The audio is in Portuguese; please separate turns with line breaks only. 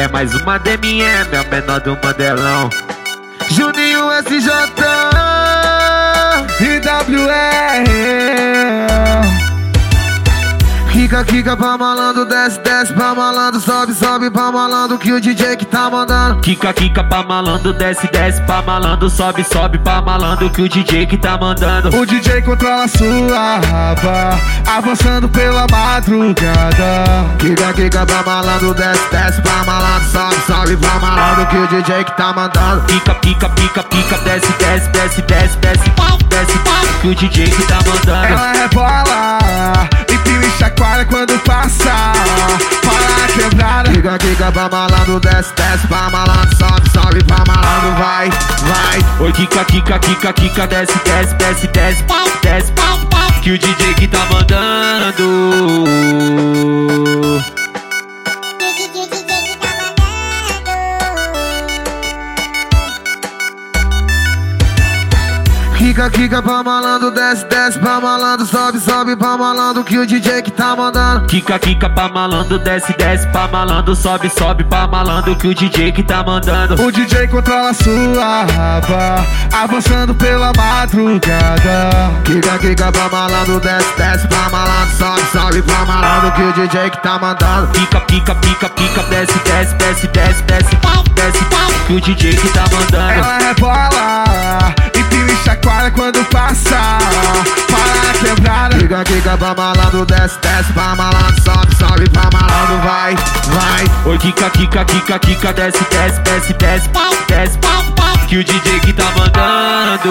É mais uma DMM, é o menor do Mandelão.
Juninho SJ Kika, kika pra malandro, desce, desce pra malandro, sobe, sobe pra malandro que o DJ que tá mandando.
Kika, kika pra malandro, desce, desce pra malandro, sobe, sobe pra malandro que o DJ que tá mandando.
O DJ controla sua raba, avançando pela madrugada. Kika, kika pra malandro, desce, desce pra malandro, sobe, sobe pra malandro que o DJ que tá mandando.
Pica, pica, pica, pica, desce, desce, desce, desce, desce, desce, que o DJ que tá mandando.
Ela rebola Kika pra malandro, desce, desce pra malandro, sobe, sobe pra malandro, vai, vai.
Oi, kika, kika, kika, kika, desce, desce, desce, desce, desce, que o DJ que tá mandando.
Kika, kika pra malandro, desce, desce pra malandro, sobe, sobe pra malandro que o DJ que tá mandando.
Kika, kika pra malandro, desce, desce pra malandro, sobe, sobe pra malandro que o DJ que tá mandando.
O DJ controla sua raba, avançando pela madrugada. Kika, kika pra malandro, desce, desce pra malandro, sobe, sobe pra malandro que o DJ que tá mandando.
Pica, pica, pica, pica, desce, desce, desce, desce, desce, desce, que o DJ que tá mandando.
Kika pra malandro, desce, desce pra malandro, sobe, sobe pra malandro, vai, vai.
Oi, kika, kika, kika, kika, desce, desce, desce, desce, desce, que o DJ que tá mandando.